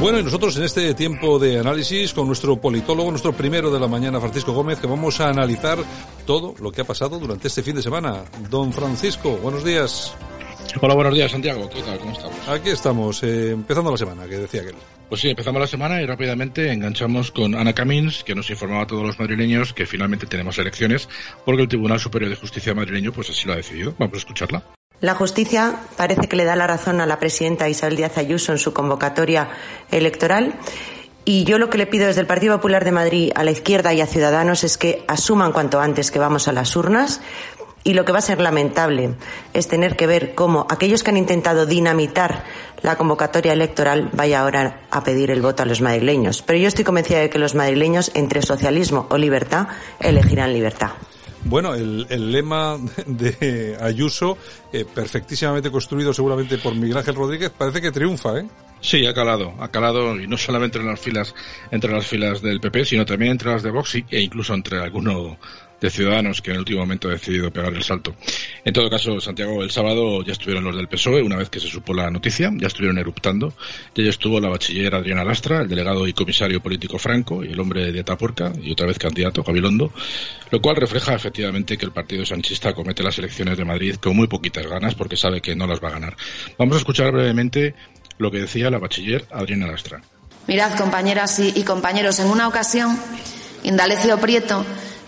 Bueno, y nosotros en este tiempo de análisis con nuestro politólogo, nuestro primero de la mañana, Francisco Gómez, que vamos a analizar todo lo que ha pasado durante este fin de semana. Don Francisco, buenos días. Hola, buenos días, Santiago. ¿Qué tal? ¿Cómo estamos? Aquí estamos, eh, empezando la semana, que decía aquel. Pues sí, empezamos la semana y rápidamente enganchamos con Ana Camins, que nos informaba a todos los madrileños que finalmente tenemos elecciones, porque el Tribunal Superior de Justicia madrileño pues así lo ha decidido. Vamos a escucharla. La justicia parece que le da la razón a la presidenta Isabel Díaz Ayuso en su convocatoria electoral. Y yo lo que le pido desde el Partido Popular de Madrid a la izquierda y a Ciudadanos es que asuman cuanto antes que vamos a las urnas. Y lo que va a ser lamentable es tener que ver cómo aquellos que han intentado dinamitar la convocatoria electoral vaya ahora a pedir el voto a los madrileños. Pero yo estoy convencida de que los madrileños, entre socialismo o libertad, elegirán libertad. Bueno, el, el lema de Ayuso, eh, perfectísimamente construido seguramente por Miguel Ángel Rodríguez, parece que triunfa, ¿eh? Sí, ha calado, ha calado y no solamente en las filas, entre las filas del PP, sino también entre las de Vox e incluso entre alguno de Ciudadanos que en el último momento ha decidido pegar el salto. En todo caso, Santiago, el sábado ya estuvieron los del PSOE, una vez que se supo la noticia, ya estuvieron eruptando. Ya estuvo la bachiller Adriana Lastra, el delegado y comisario político Franco y el hombre de Taporca y otra vez candidato Gabilondo, lo cual refleja efectivamente que el partido sanchista comete las elecciones de Madrid con muy poquitas ganas porque sabe que no las va a ganar. Vamos a escuchar brevemente lo que decía la bachiller Adriana Lastra. Mirad, compañeras y, y compañeros, en una ocasión, Indalecio Prieto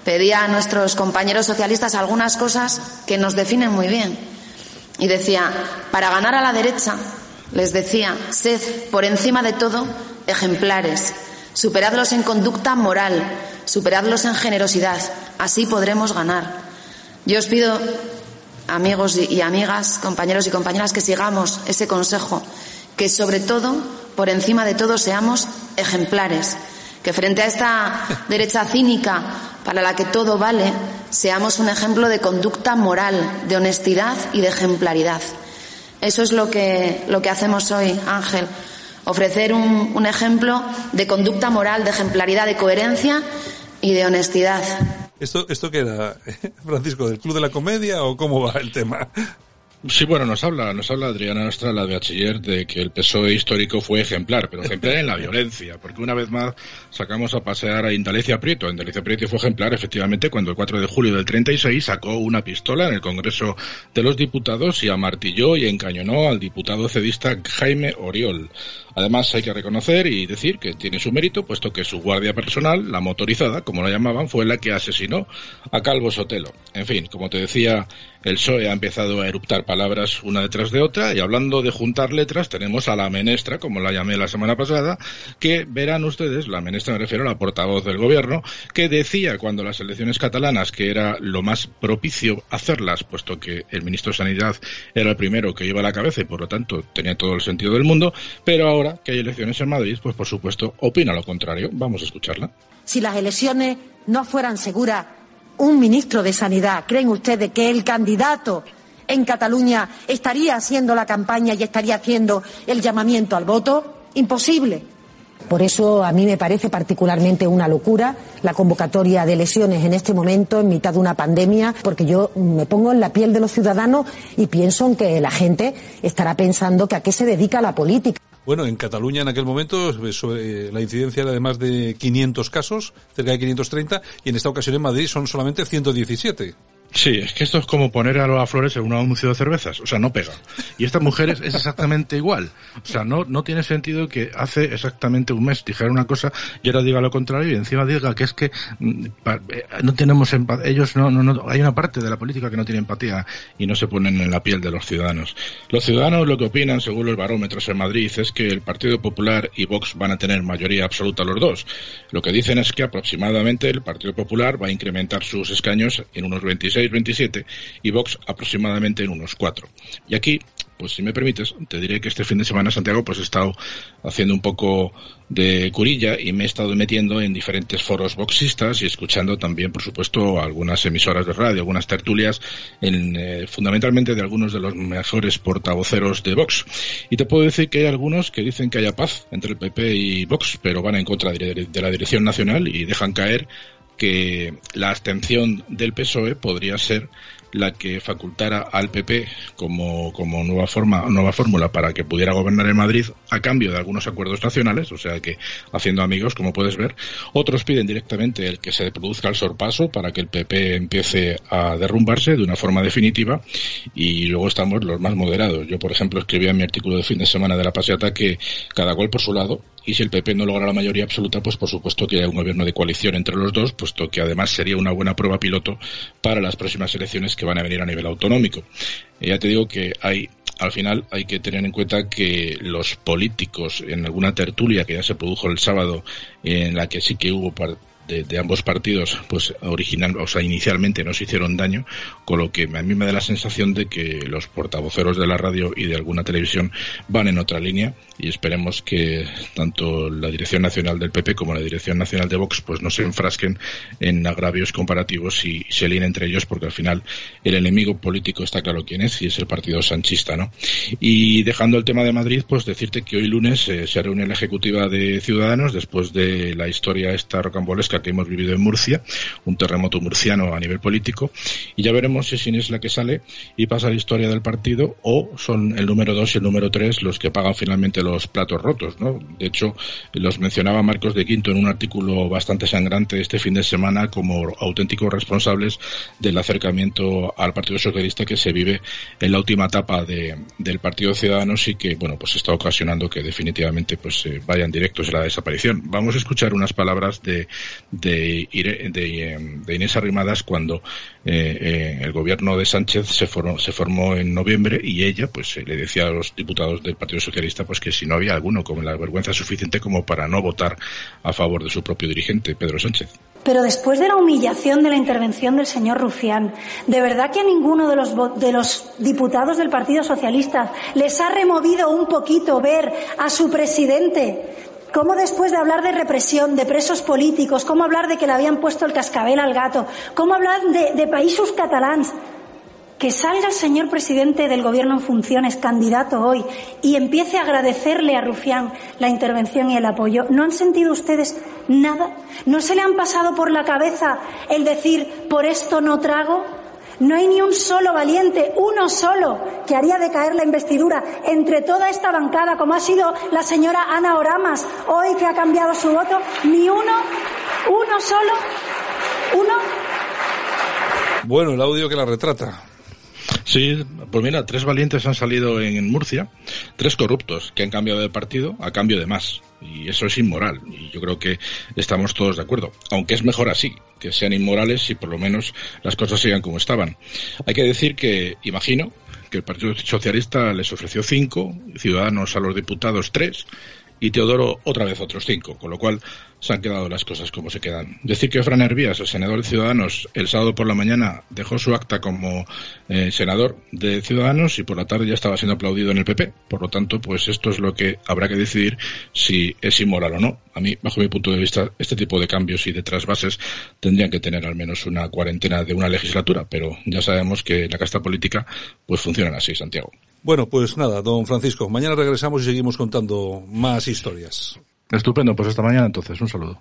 pedía a nuestros compañeros socialistas algunas cosas que nos definen muy bien. Y decía, para ganar a la derecha, les decía, sed por encima de todo ejemplares, superadlos en conducta moral, superadlos en generosidad, así podremos ganar. Yo os pido, amigos y amigas, compañeros y compañeras, que sigamos ese consejo, que sobre todo, por encima de todo, seamos ejemplares, que frente a esta derecha cínica para la que todo vale, seamos un ejemplo de conducta moral, de honestidad y de ejemplaridad. Eso es lo que, lo que hacemos hoy, Ángel. Ofrecer un, un ejemplo de conducta moral, de ejemplaridad, de coherencia y de honestidad. ¿Esto, esto qué era, Francisco, del Club de la Comedia o cómo va el tema? Sí, bueno, nos habla, nos habla Adriana Nostra, la de bachiller, de que el PSOE histórico fue ejemplar, pero ejemplar en la violencia, porque una vez más sacamos a pasear a Indalecia Prieto. Indalecia Prieto fue ejemplar, efectivamente, cuando el 4 de julio del 36 sacó una pistola en el Congreso de los Diputados y amartilló y encañonó al diputado cedista Jaime Oriol. Además, hay que reconocer y decir que tiene su mérito, puesto que su guardia personal, la motorizada, como la llamaban, fue la que asesinó a Calvo Sotelo. En fin, como te decía, el PSOE ha empezado a eruptar palabras una detrás de otra, y hablando de juntar letras, tenemos a la menestra, como la llamé la semana pasada, que verán ustedes, la menestra me refiero a la portavoz del gobierno, que decía cuando las elecciones catalanas que era lo más propicio hacerlas, puesto que el ministro de Sanidad era el primero que iba a la cabeza y por lo tanto tenía todo el sentido del mundo, pero ahora que hay elecciones en Madrid, pues por supuesto opina lo contrario. Vamos a escucharla. Si las elecciones no fueran seguras, un ministro de Sanidad, ¿creen ustedes que el candidato en Cataluña estaría haciendo la campaña y estaría haciendo el llamamiento al voto? Imposible. Por eso a mí me parece particularmente una locura la convocatoria de elecciones en este momento, en mitad de una pandemia, porque yo me pongo en la piel de los ciudadanos y pienso en que la gente estará pensando que a qué se dedica la política. Bueno, en Cataluña en aquel momento sobre, la incidencia era de más de 500 casos, cerca de 530, y en esta ocasión en Madrid son solamente 117. Sí, es que esto es como poner a Lola Flores en un anuncio de cervezas, o sea, no pega. Y esta mujer es, exactamente igual. O sea, no, no tiene sentido que hace exactamente un mes dijera una cosa y ahora diga lo contrario y encima diga que es que mm, eh, no tenemos empatía, ellos no, no, no, hay una parte de la política que no tiene empatía y no se ponen en la piel de los ciudadanos. Los ciudadanos lo que opinan, según los barómetros en Madrid, es que el Partido Popular y Vox van a tener mayoría absoluta los dos. Lo que dicen es que aproximadamente el Partido Popular va a incrementar sus escaños en unos 26 27 y Vox aproximadamente en unos 4. Y aquí, pues si me permites, te diré que este fin de semana, Santiago, pues he estado haciendo un poco de curilla y me he estado metiendo en diferentes foros boxistas y escuchando también, por supuesto, algunas emisoras de radio, algunas tertulias, en, eh, fundamentalmente de algunos de los mejores portavoceros de Vox. Y te puedo decir que hay algunos que dicen que haya paz entre el PP y Vox, pero van en contra de la dirección nacional y dejan caer que la abstención del PSOE podría ser la que facultara al PP como, como nueva forma, nueva fórmula para que pudiera gobernar en Madrid a cambio de algunos acuerdos nacionales, o sea que haciendo amigos, como puedes ver. Otros piden directamente el que se produzca el sorpaso para que el PP empiece a derrumbarse de una forma definitiva y luego estamos los más moderados. Yo, por ejemplo, escribía en mi artículo de fin de semana de la paseata que cada cual por su lado y si el PP no logra la mayoría absoluta, pues por supuesto que hay un gobierno de coalición entre los dos, puesto que además sería una buena prueba piloto para las próximas elecciones que van a venir a nivel autonómico. Ya te digo que hay al final hay que tener en cuenta que los políticos en alguna tertulia que ya se produjo el sábado en la que sí que hubo de, ambos partidos, pues original, o sea, inicialmente no se hicieron daño, con lo que a mí me da la sensación de que los portavoceros de la radio y de alguna televisión van en otra línea y esperemos que tanto la Dirección Nacional del PP como la Dirección Nacional de Vox pues no se enfrasquen en agravios comparativos y se líen entre ellos porque al final el enemigo político está claro quién es y es el partido sanchista, ¿no? Y dejando el tema de Madrid, pues decirte que hoy lunes eh, se reúne la ejecutiva de Ciudadanos después de la historia esta rocambolesca que hemos vivido en Murcia, un terremoto murciano a nivel político y ya veremos si es la que sale y pasa la historia del partido o son el número dos y el número tres los que pagan finalmente los platos rotos, ¿no? De hecho, los mencionaba Marcos de Quinto en un artículo bastante sangrante este fin de semana como auténticos responsables del acercamiento al Partido Socialista que se vive en la última etapa de, del Partido Ciudadanos y que, bueno, pues está ocasionando que definitivamente pues eh, vayan directos a la desaparición. Vamos a escuchar unas palabras de, de, de, Inés Arrimadas cuando eh, eh, el gobierno de Sánchez se formó, se formó en noviembre y ella pues le decía a los diputados del Partido Socialista pues que si no había alguno con la vergüenza suficiente como para no votar a favor de su propio dirigente, Pedro Sánchez. Pero después de la humillación de la intervención del señor Rufián, ¿de verdad que a ninguno de los, de los diputados del Partido Socialista les ha removido un poquito ver a su presidente ¿Cómo después de hablar de represión, de presos políticos, cómo hablar de que le habían puesto el cascabel al gato, cómo hablar de, de países catalans, que salga el señor presidente del Gobierno en funciones, candidato hoy, y empiece a agradecerle a Rufián la intervención y el apoyo. ¿No han sentido ustedes nada? ¿No se le han pasado por la cabeza el decir, por esto no trago? No hay ni un solo valiente, uno solo, que haría decaer la investidura entre toda esta bancada, como ha sido la señora Ana Oramas, hoy que ha cambiado su voto. Ni uno, uno solo, uno. Bueno, el audio que la retrata. Sí, pues mira, tres valientes han salido en Murcia, tres corruptos que han cambiado de partido a cambio de más. Y eso es inmoral. Y yo creo que estamos todos de acuerdo. Aunque es mejor así, que sean inmorales y por lo menos las cosas sigan como estaban. Hay que decir que, imagino, que el Partido Socialista les ofreció cinco, Ciudadanos a los diputados tres, y Teodoro otra vez otros cinco, con lo cual se han quedado las cosas como se quedan. Decir que Fran Hervías, el senador de Ciudadanos, el sábado por la mañana dejó su acta como eh, senador de Ciudadanos y por la tarde ya estaba siendo aplaudido en el PP. Por lo tanto, pues esto es lo que habrá que decidir si es inmoral o no. A mí, bajo mi punto de vista, este tipo de cambios y de trasvases tendrían que tener al menos una cuarentena de una legislatura, pero ya sabemos que la casta política pues funciona así, Santiago. Bueno, pues nada, don Francisco, mañana regresamos y seguimos contando más historias. Estupendo, pues hasta mañana entonces, un saludo.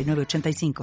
906985.